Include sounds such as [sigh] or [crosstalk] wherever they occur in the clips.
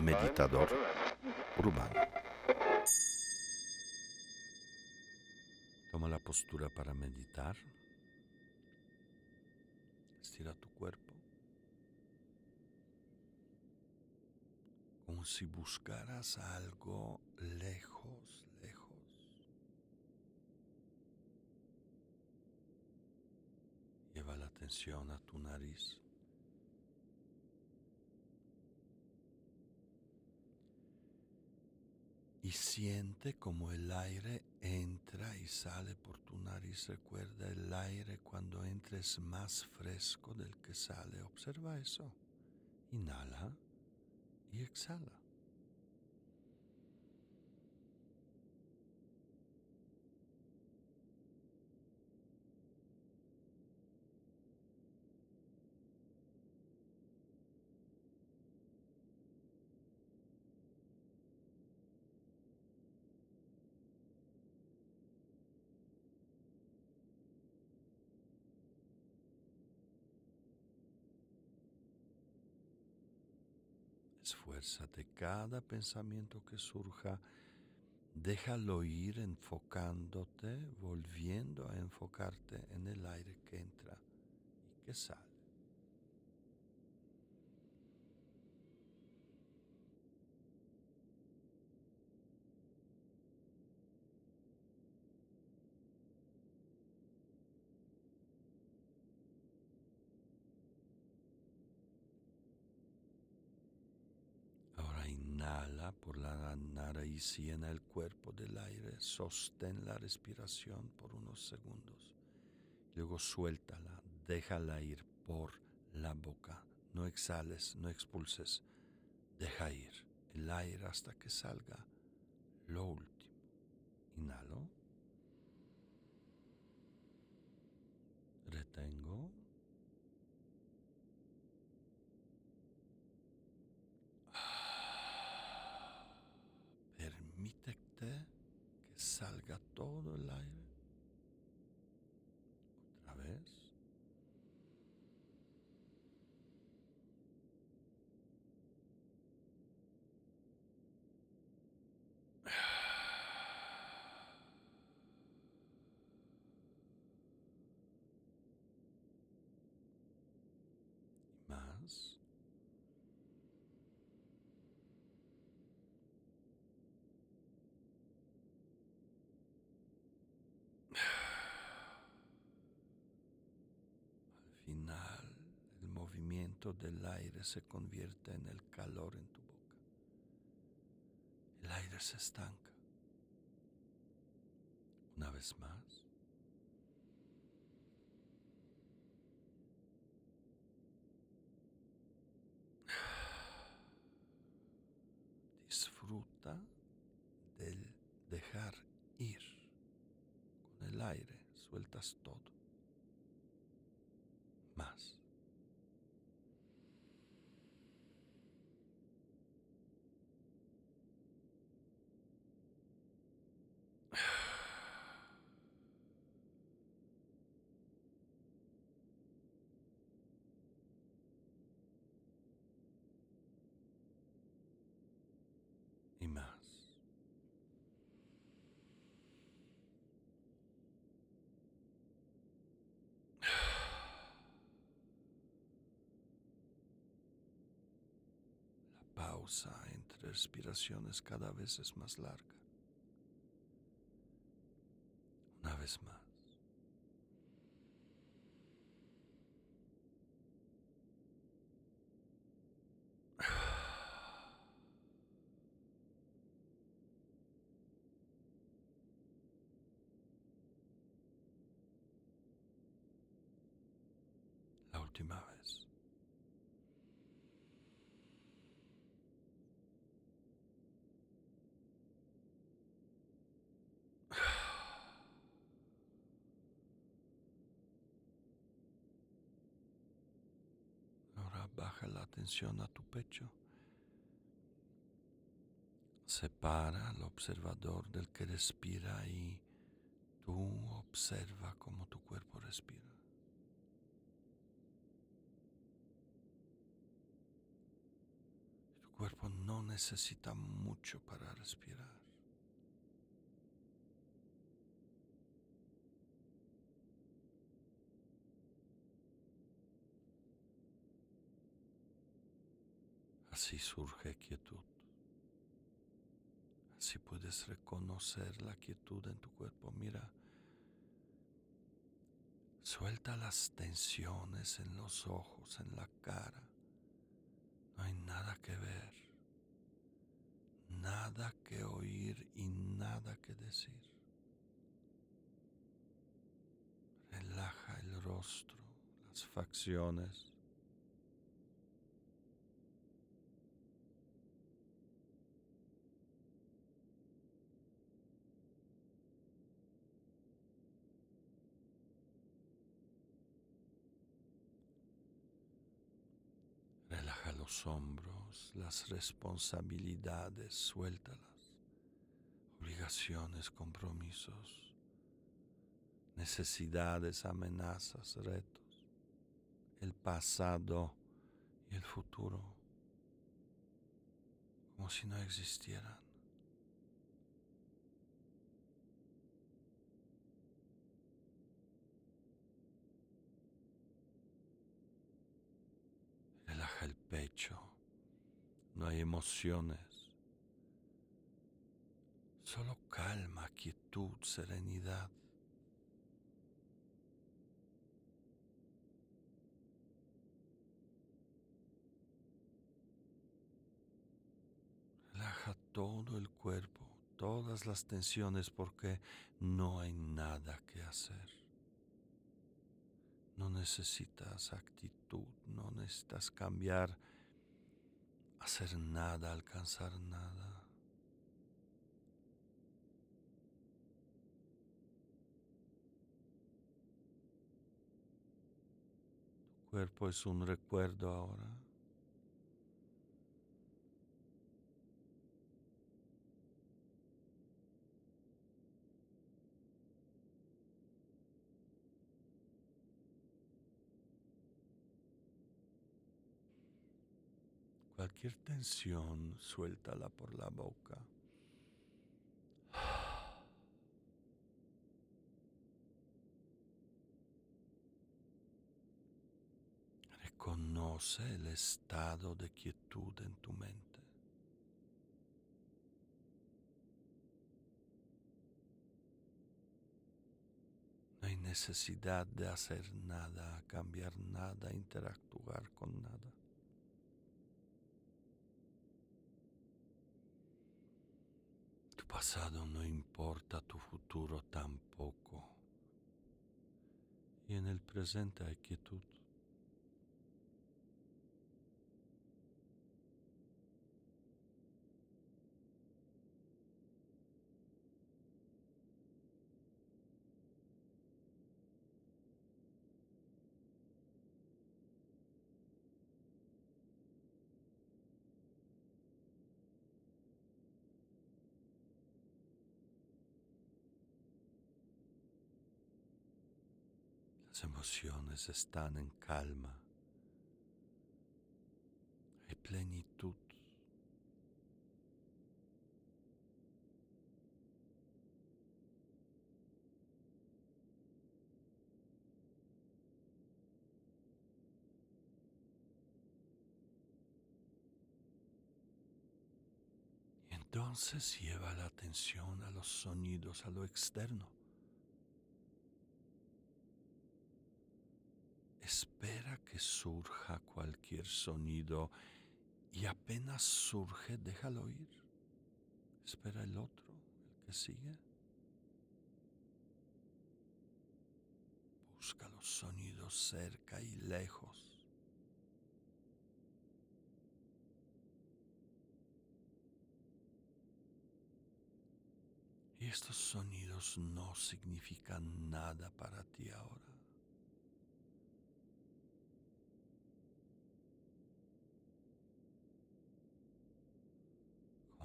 Meditador urbano. Toma la postura para meditar. Estira tu cuerpo. Como si buscaras algo lejos, lejos. Lleva la atención a tu nariz. Y siente como el aire entra y sale por tu nariz. Recuerda el aire cuando entres más fresco del que sale. Observa eso. Inhala y exhala. Esfuérzate cada pensamiento que surja, déjalo ir enfocándote, volviendo a enfocarte en el aire que entra y que sale. Por la nariz y llena el cuerpo del aire. Sostén la respiración por unos segundos. Luego suéltala, déjala ir por la boca. No exhales, no expulses. Deja ir el aire hasta que salga lo último. Inhalo. Retengo. Permítete que salga todo el aire. Otra vez. Más. final el movimiento del aire se convierte en el calor en tu boca. El aire se estanca. Una vez más. Disfruta del dejar ir. Con el aire sueltas todo más. Y más. Pausa entre respiraciones cada vez es más larga. Una vez más. [sighs] La última vez. atención a tu pecho. Separa al observador del que respira y tú observa cómo tu cuerpo respira. Tu cuerpo no necesita mucho para respirar. Así surge quietud. Así puedes reconocer la quietud en tu cuerpo. Mira, suelta las tensiones en los ojos, en la cara. No hay nada que ver, nada que oír y nada que decir. Relaja el rostro, las facciones. Los hombros, las responsabilidades, suéltalas, obligaciones, compromisos, necesidades, amenazas, retos, el pasado y el futuro, como si no existieran. Pecho, no hay emociones, solo calma, quietud, serenidad. Relaja todo el cuerpo, todas las tensiones porque no hay nada que hacer. No necesitas actitud, no necesitas cambiar, hacer nada, alcanzar nada. Tu cuerpo es un recuerdo ahora. Cualquier tensión, suéltala por la boca. Reconoce el estado de quietud en tu mente. No hay necesidad de hacer nada, cambiar nada, interactuar con nada. Pasado no importa, tu futuro tampoco. Y en el presente hay quietud. Las emociones están en calma. Hay plenitud. Entonces lleva la atención a los sonidos, a lo externo. Espera surja cualquier sonido y apenas surge, déjalo ir. Espera el otro, el que sigue. Busca los sonidos cerca y lejos. Y estos sonidos no significan nada para ti ahora.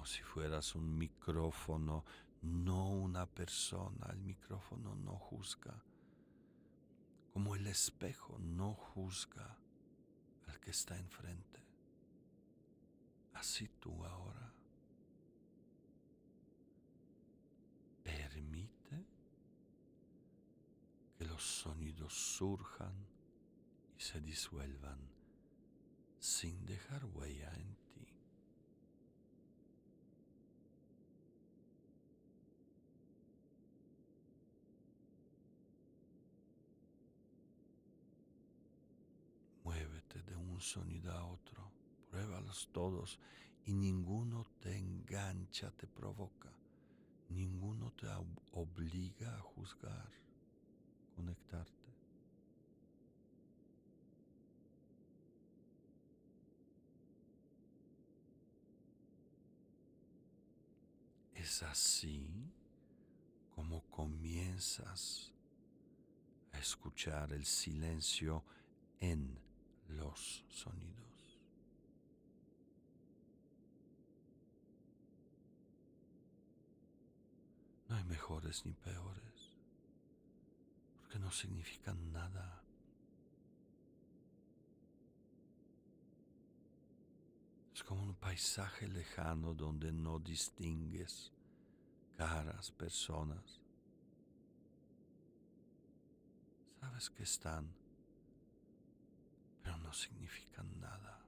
Si fueras un micrófono, no una persona. El micrófono no juzga. Como el espejo no juzga al que está enfrente. Así tú ahora permite que los sonidos surjan y se disuelvan sin dejar huella en ti. Sonido a otro, pruébalos todos y ninguno te engancha, te provoca, ninguno te obliga a juzgar, conectarte. Es así como comienzas a escuchar el silencio en los sonidos. No hay mejores ni peores, porque no significan nada. Es como un paisaje lejano donde no distingues caras, personas. Sabes que están, no significan nada.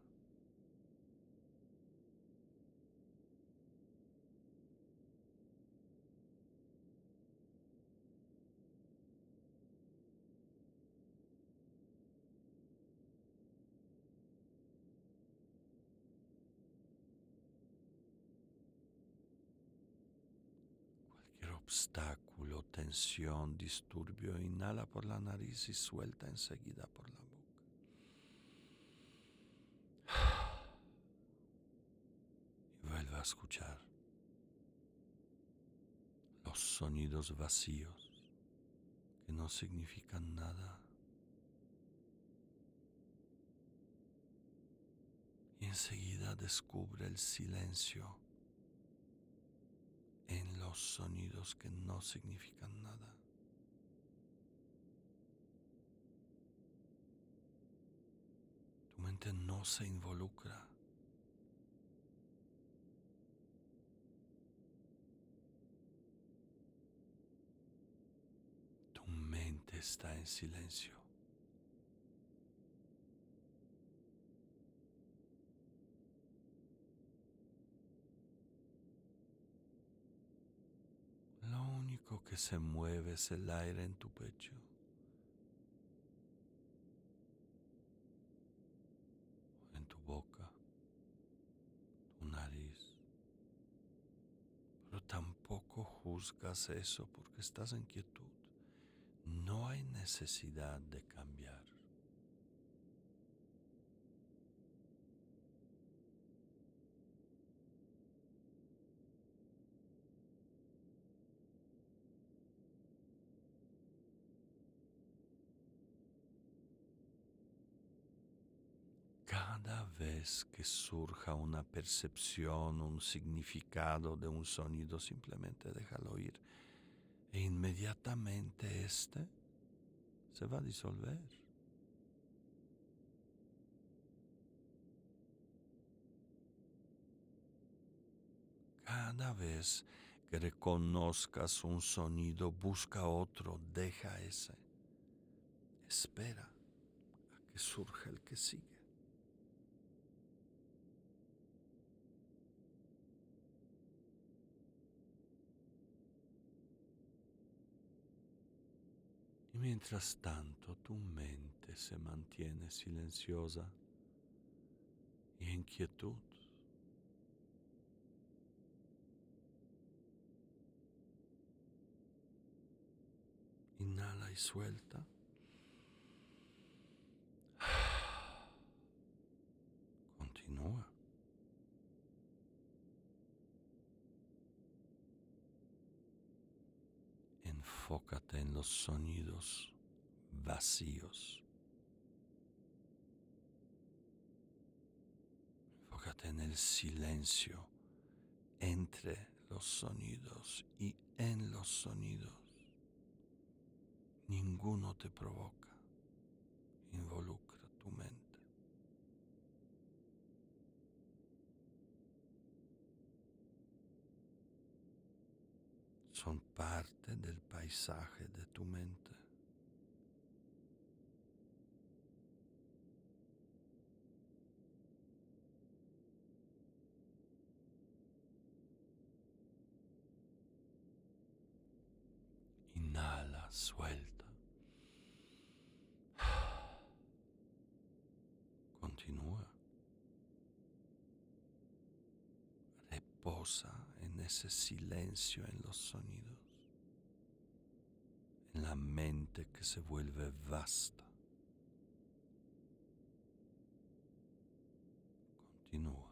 obstáculo, tensión, disturbio, inhala por la nariz y suelta enseguida por la boca. Y vuelve a escuchar los sonidos vacíos que no significan nada. Y enseguida descubre el silencio en los sonidos que no significan nada. Tu mente no se involucra. Está en silencio. que se mueve es el aire en tu pecho. En tu boca, tu nariz. Pero tampoco juzgas eso porque estás en quietud. Necesidad de cambiar. cada vez que surja una percepción, un significado de un sonido, simplemente déjalo ir. E inmediatamente este se va a disolver. Cada vez que reconozcas un sonido, busca otro, deja ese. Espera a que surja el que sigue. Mientras tanto tu mente se mantiene silenciosa y en quietud. Inhala y suelta. [sighs] Continúa. Enfócate en los sonidos vacíos. Enfócate en el silencio entre los sonidos y en los sonidos. Ninguno te provoca. Involucra tu mente. Son parte del paisaje de tu mente. Inhala, suelta. Continúa. En ese silencio en los sonidos, en la mente que se vuelve vasta. Continúa.